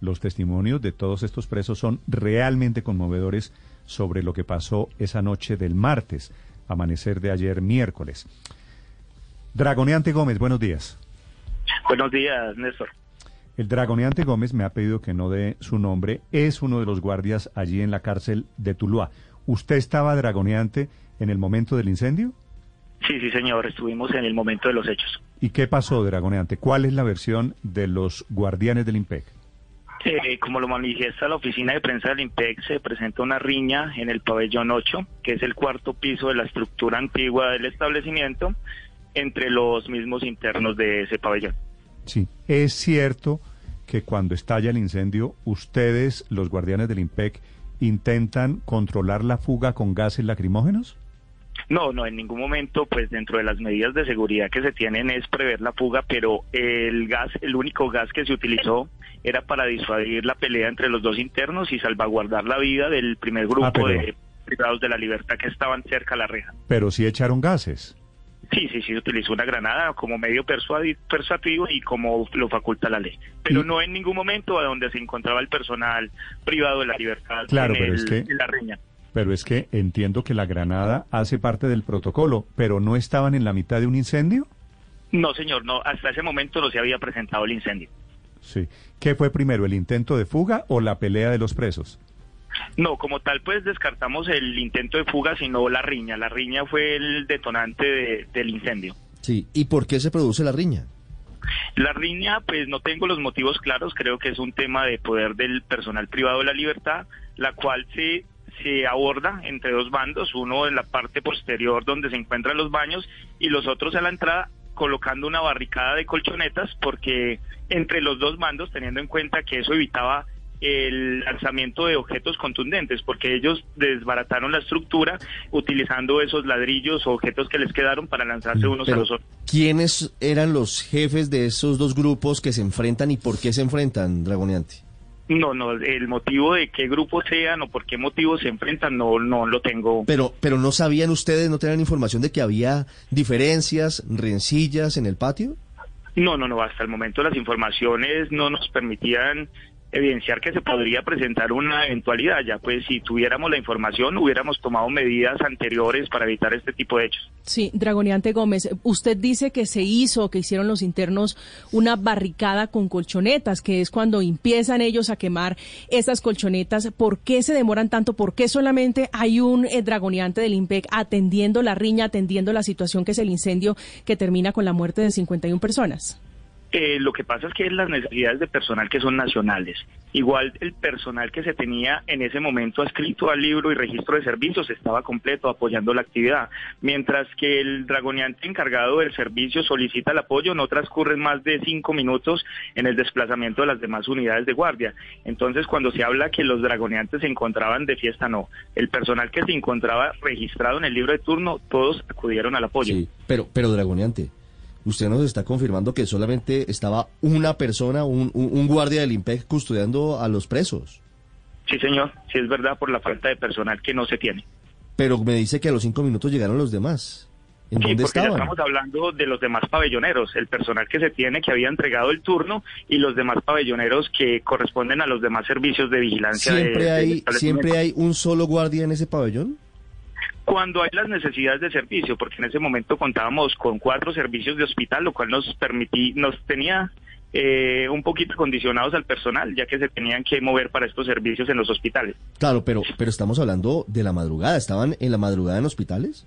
Los testimonios de todos estos presos son realmente conmovedores sobre lo que pasó esa noche del martes, amanecer de ayer miércoles. Dragoneante Gómez, buenos días. Buenos días, Néstor. El Dragoneante Gómez me ha pedido que no dé su nombre. Es uno de los guardias allí en la cárcel de Tuluá. ¿Usted estaba Dragoneante en el momento del incendio? Sí, sí, señor. Estuvimos en el momento de los hechos. ¿Y qué pasó, Dragoneante? ¿Cuál es la versión de los guardianes del IMPEC? Eh, como lo manifiesta la oficina de prensa del IMPEC, se presenta una riña en el pabellón 8, que es el cuarto piso de la estructura antigua del establecimiento, entre los mismos internos de ese pabellón. Sí, es cierto que cuando estalla el incendio, ustedes, los guardianes del IMPEC, intentan controlar la fuga con gases lacrimógenos? No, no, en ningún momento, pues dentro de las medidas de seguridad que se tienen es prever la fuga, pero el gas, el único gas que se utilizó era para disuadir la pelea entre los dos internos y salvaguardar la vida del primer grupo Ah, pero- de privados de la libertad que estaban cerca a la reja. Pero sí echaron gases. Sí, sí, sí, se utilizó una granada como medio persuasivo y como lo faculta la ley. Pero Y- no en ningún momento a donde se encontraba el personal privado de la libertad Claro, en, pero el- es que- en la riña. Pero es que entiendo que la granada hace parte del protocolo, pero no estaban en la mitad de un incendio. No, señor, no, hasta ese momento no se había presentado el incendio. Sí. ¿Qué fue primero, el intento de fuga o la pelea de los presos? No, como tal, pues descartamos el intento de fuga, sino la riña. La riña fue el detonante de- del incendio. Sí, ¿y por qué se produce la riña? La riña, pues no tengo los motivos claros, creo que es un tema de poder del personal privado de la libertad, la cual se, se aborda entre dos bandos, uno en la parte posterior donde se encuentran los baños y los otros a la entrada colocando una barricada de colchonetas porque entre los dos bandos, teniendo en cuenta que eso evitaba el lanzamiento de objetos contundentes, porque ellos desbarataron la estructura utilizando esos ladrillos o objetos que les quedaron para lanzarse unos a los otros. ¿quiénes eran los jefes de esos dos grupos que se enfrentan y por qué se enfrentan, Dragoneante? No, no, el motivo de qué grupo sean o por qué motivo se enfrentan no, no lo tengo. Pero, pero no sabían ustedes, no tenían información de que había diferencias, rencillas en el patio? No, no, no, hasta el momento las informaciones no nos permitían evidenciar que se podría presentar una eventualidad. Ya pues si tuviéramos la información hubiéramos tomado medidas anteriores para evitar este tipo de hechos. Sí, Dragoneante Gómez, usted dice que se hizo, que hicieron los internos una barricada con colchonetas, que es cuando empiezan ellos a quemar estas colchonetas. ¿Por qué se demoran tanto? ¿Por qué solamente hay un eh, dragoneante del IMPEC atendiendo la riña, atendiendo la situación que es el incendio que termina con la muerte de 51 personas? Eh, lo que pasa es que las necesidades de personal que son nacionales, igual el personal que se tenía en ese momento adscrito al libro y registro de servicios estaba completo apoyando la actividad, mientras que el dragoneante encargado del servicio solicita el apoyo, no transcurren más de cinco minutos en el desplazamiento de las demás unidades de guardia. Entonces, cuando se habla que los dragoneantes se encontraban de fiesta, no. El personal que se encontraba registrado en el libro de turno, todos acudieron al apoyo. Sí, pero, pero Dragoneante, usted nos está confirmando que solamente estaba una persona, un, guardia del IMPEC custodiando a los presos. Sí, señor, sí es verdad por la falta de personal que no se tiene. Pero me dice que a los cinco minutos llegaron los demás. ¿En Sí, dónde porque ya estaban? estamos hablando de los demás pabelloneros, el personal que se tiene que había entregado el turno y los demás pabelloneros que corresponden a los demás servicios de vigilancia. de- ¿Siempre del hay. ¿Siempre hay un solo guardia en ese pabellón? Cuando hay las necesidades de servicio, porque en ese momento contábamos con cuatro servicios de hospital, lo cual nos permití, nos tenía eh, un poquito condicionados al personal, ya que se tenían que mover para estos servicios en los hospitales. Claro, pero, pero estamos hablando de la madrugada. ¿Estaban en la madrugada en hospitales?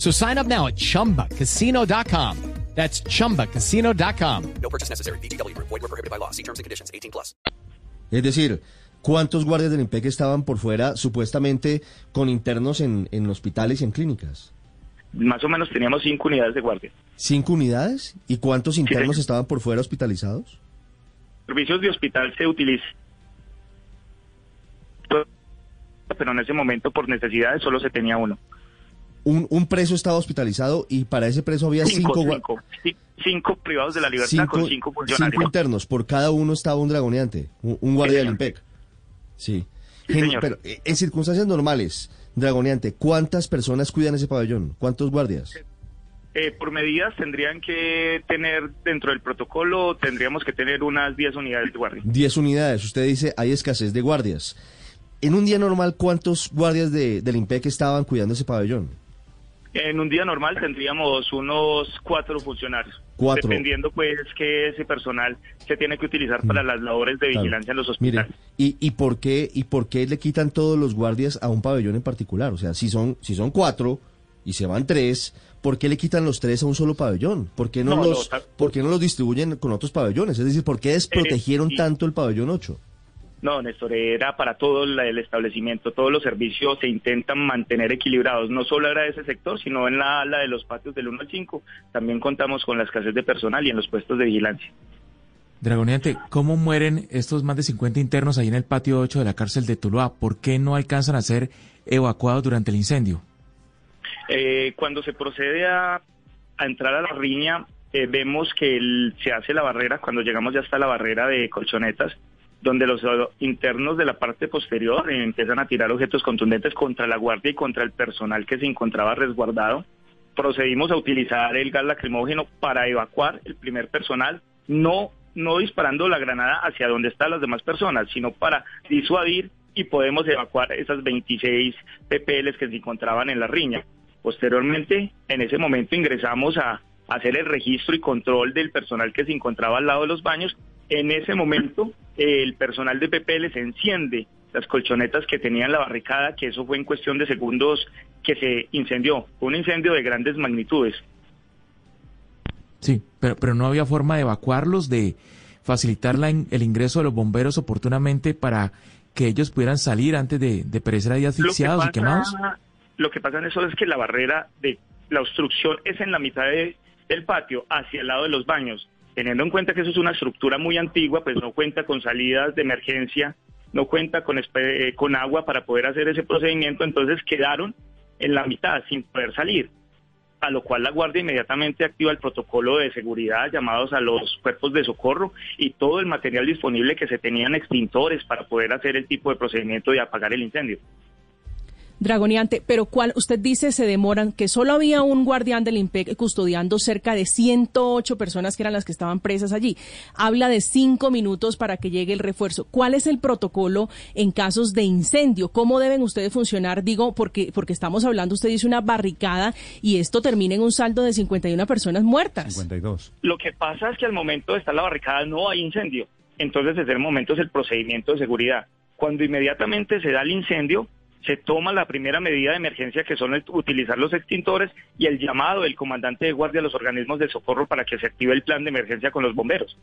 So sign up now at chumbacasino.com. That's chumbacasino.com. No purchase necessary. BGW. Void were prohibited by law. See terms and conditions. 18 plus. Es decir, ¿cuántos guardias del IMPEC estaban por fuera supuestamente con internos en, en hospitales y en clínicas? Más o menos teníamos cinco unidades de guardia. ¿Cinco unidades? ¿Y cuántos internos señor. estaban por fuera hospitalizados? Servicios de hospital se utilizan, pero en ese momento por necesidades solo se tenía uno. Un, un preso estaba hospitalizado y para ese preso había cinco, Cinco, cinco, Ci- cinco privados de la libertad con cinco funcionarios. cinco internos. Por cada uno estaba un dragoneante, un, un guardia del. IMPEC. Sí. Sí, Gen- pero eh, en circunstancias normales, dragoneante, ¿cuántas personas cuidan ese pabellón? ¿Cuántos guardias? Eh, por medidas tendrían que tener dentro del protocolo, tendríamos que tener unas 10 unidades de guardia. 10 unidades. Usted dice, hay escasez de guardias. En un día normal, ¿cuántos guardias de, del IMPEC estaban cuidando ese pabellón? En un día normal tendríamos unos cuatro funcionarios. Cuatro. Dependiendo pues que ese personal se tiene que utilizar para las labores de Claro. vigilancia en los Mire, hospitales. ¿y, y por qué y por qué le quitan todos los guardias a un pabellón en particular? O sea, si son si son cuatro y se van tres, ¿por qué le quitan los tres a un solo pabellón? ¿Por qué no, los por qué no los distribuyen con otros pabellones? Es decir, ¿por qué desprotegieron sí. tanto el pabellón 8? No, Néstor, era para todo el establecimiento, todos los servicios se intentan mantener equilibrados, no solo era ese sector, sino en la ala de los patios del 1 al 5. También contamos con la escasez de personal y en los puestos de vigilancia. Dragoneante, ¿cómo mueren estos más de 50 internos ahí en el patio 8 de la cárcel de Tuluá? ¿Por qué no alcanzan a ser evacuados durante el incendio? Eh, cuando se procede a, a entrar a la riña, eh, vemos que el- se hace la barrera, cuando llegamos ya hasta la barrera de colchonetas, donde los internos de la parte posterior eh, empiezan a tirar objetos contundentes contra la guardia y contra el personal que se encontraba resguardado. Procedimos a utilizar el gas lacrimógeno para evacuar el primer personal, no, no disparando la granada hacia donde están las demás personas, sino para disuadir y podemos evacuar esas 26 PPLs que se encontraban en la riña. Posteriormente, en ese momento ingresamos a hacer el registro y control del personal que se encontraba al lado de los baños. En ese momento, el personal de PPL se enciende las colchonetas que tenían la barricada, que eso fue en cuestión de segundos que se incendió. Fue un incendio de grandes magnitudes. Sí, pero, pero no había forma de evacuarlos, de facilitar la el ingreso de los bomberos oportunamente para que ellos pudieran salir antes de, de perecer ahí asfixiados y quemados. Lo que pasa en eso es que la barrera de la obstrucción es en la mitad de- del patio, hacia el lado de los baños. Teniendo en cuenta que eso es una estructura muy antigua, pues no cuenta con salidas de emergencia, no cuenta con, eh, con agua para poder hacer ese procedimiento, entonces quedaron en la mitad sin poder salir. A lo cual la Guardia inmediatamente activa el protocolo de seguridad, llamados a los cuerpos de socorro y todo el material disponible que se tenían extintores para poder hacer el tipo de procedimiento y apagar el incendio. Dragoneante, pero ¿cuál? Usted dice se demoran, que solo había un guardián del IMPEC custodiando cerca de 108 personas que eran las que estaban presas allí. Habla de cinco minutos para que llegue el refuerzo. ¿Cuál es el protocolo en casos de incendio? ¿Cómo deben ustedes funcionar? Digo, porque, porque estamos hablando, usted dice una barricada y esto termina en un saldo de 51 personas muertas. 52. Lo que pasa es que al momento de estar la barricada no hay incendio. Entonces, desde el momento es el procedimiento de seguridad. Cuando inmediatamente se da el incendio, se toma la primera medida de emergencia que son el- utilizar los extintores y el llamado del comandante de guardia a los organismos de socorro para que se active el plan de emergencia con los bomberos.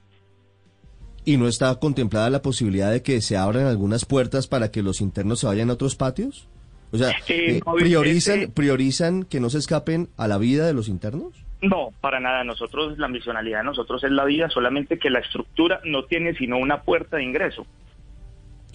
¿Y no está contemplada la posibilidad de que se abran algunas puertas para que los internos se vayan a otros patios? O sea, Eh, eh, no, ¿priorizan, ¿priorizan que no se escapen a la vida de los internos? No, para nada. Nosotros, la misionalidad de nosotros es la vida, solamente que la estructura no tiene sino una puerta de ingreso.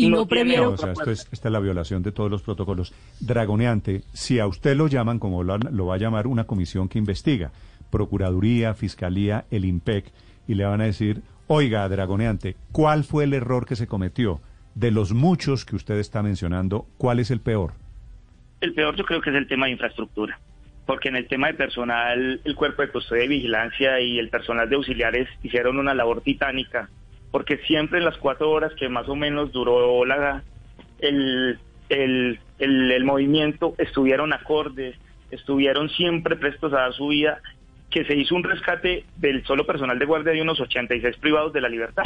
Y no, no previeron. No, o sea, esto es, esta es la violación de todos los protocolos. Dragoneante, si a usted lo llaman, como lo, lo va a llamar una comisión que investiga, Procuraduría, Fiscalía, el IMPEC, y le van a decir, oiga, Dragoneante, ¿cuál fue el error que se cometió? De los muchos que usted está mencionando, ¿cuál es el peor? El peor yo creo que es el tema de infraestructura. porque en el tema de personal, el cuerpo de custodia y vigilancia y el personal de auxiliares hicieron una labor titánica, porque siempre en las cuatro horas que más o menos duró la, el, el, el, movimiento estuvieron acordes, estuvieron siempre prestos a dar su vida, que se hizo un rescate del solo personal de guardia de unos 86 privados de la libertad.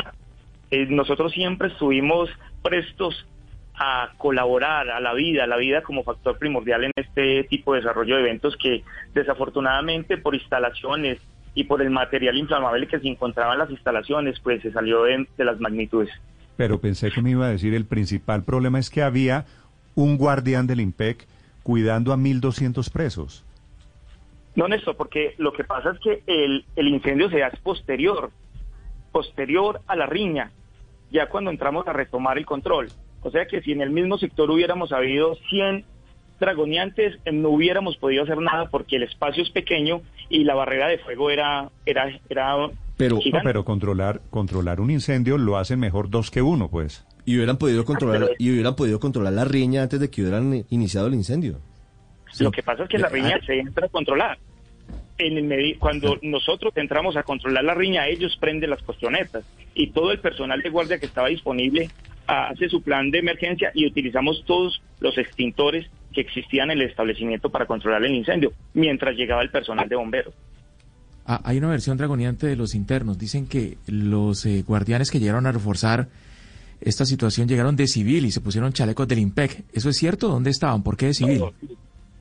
Eh, nosotros siempre estuvimos prestos a colaborar a la vida, a la vida como factor primordial en este tipo de desarrollo de eventos que desafortunadamente por instalaciones y por el material inflamable que se encontraba en las instalaciones, pues se salió de, de las magnitudes. Pero pensé que me iba a decir el principal problema es que había un guardián del IMPEC cuidando a 1.200 presos. No, Néstor, porque lo que pasa es que el, el incendio se hace posterior, posterior a la riña, ya cuando entramos a retomar el control. O sea que si en el mismo sector hubiéramos habido 100 dragoneantes, no hubiéramos podido hacer nada porque el espacio es pequeño y la barrera de fuego era era era pero pero controlar controlar un incendio lo hacen mejor dos que uno, pues. Y hubieran podido controlar y hubieran podido controlar la riña antes de que hubieran iniciado el incendio. Lo que pasa es que la riña se entra a controlar. En el cuando nosotros entramos a controlar la riña, ellos prenden las cuestionetas y todo el personal de guardia que estaba disponible hace su plan de emergencia y utilizamos todos los extintores que existían en el establecimiento para controlar el incendio mientras llegaba el personal de bomberos. Ah, hay una versión dragoniante de los internos. Dicen que los eh, guardianes que llegaron a reforzar esta situación llegaron de civil y se pusieron chalecos del IMPEC. ¿Eso es cierto? ¿Dónde estaban? ¿Por qué de civil?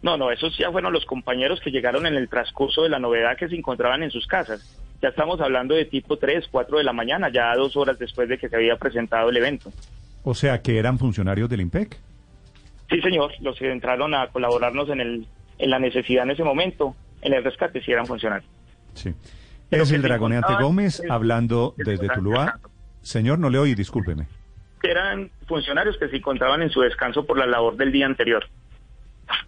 No, no, esos ya fueron los compañeros que llegaron en el transcurso de la novedad que se encontraban en sus casas. Ya estamos hablando de tipo 3, 4 de la mañana, ya dos horas después de que se había presentado el evento. O sea, que eran funcionarios del IMPEC. Sí, señor, los que entraron a colaborarnos en, el, en la necesidad en ese momento, en el rescate, sí eran funcionarios. Sí. es el dragoneante Gómez hablando desde Tuluá. Señor, no le oí, discúlpeme. Eran funcionarios que se encontraban en su descanso por la labor del día anterior.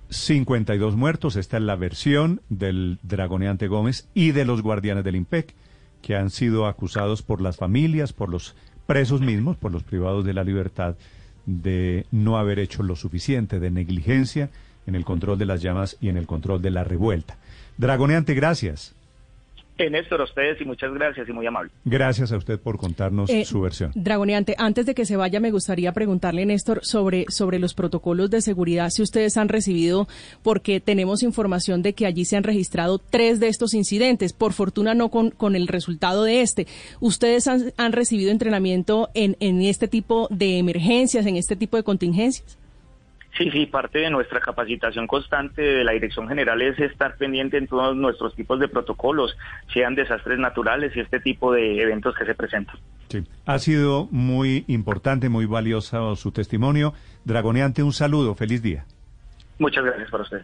52 muertos, esta es la versión del dragoneante Gómez y de los guardianes del IMPEC, que han sido acusados por las familias, por los presos mismos, por los privados de la libertad, de no haber hecho lo suficiente, de negligencia en el control de las llamas y en el control de la revuelta. Dragoneante, gracias. Eh, Néstor, a ustedes y muchas gracias y muy amable. Gracias a usted por contarnos eh, su versión. Dragoneante, antes de que se vaya, me gustaría preguntarle, Néstor, sobre, sobre los protocolos de seguridad, si ustedes han recibido, porque tenemos información de que allí se han registrado tres de estos incidentes, por fortuna no con, con el resultado de este. ¿Ustedes han, han recibido entrenamiento en, en este tipo de emergencias, en este tipo de contingencias? Sí, sí, parte de nuestra capacitación constante de la Dirección General es estar pendiente en todos nuestros tipos de protocolos, sean desastres naturales y este tipo de eventos que se presentan. Sí, ha sido muy importante, muy valioso su testimonio. Dragoneante, un saludo, feliz día. Muchas gracias para usted.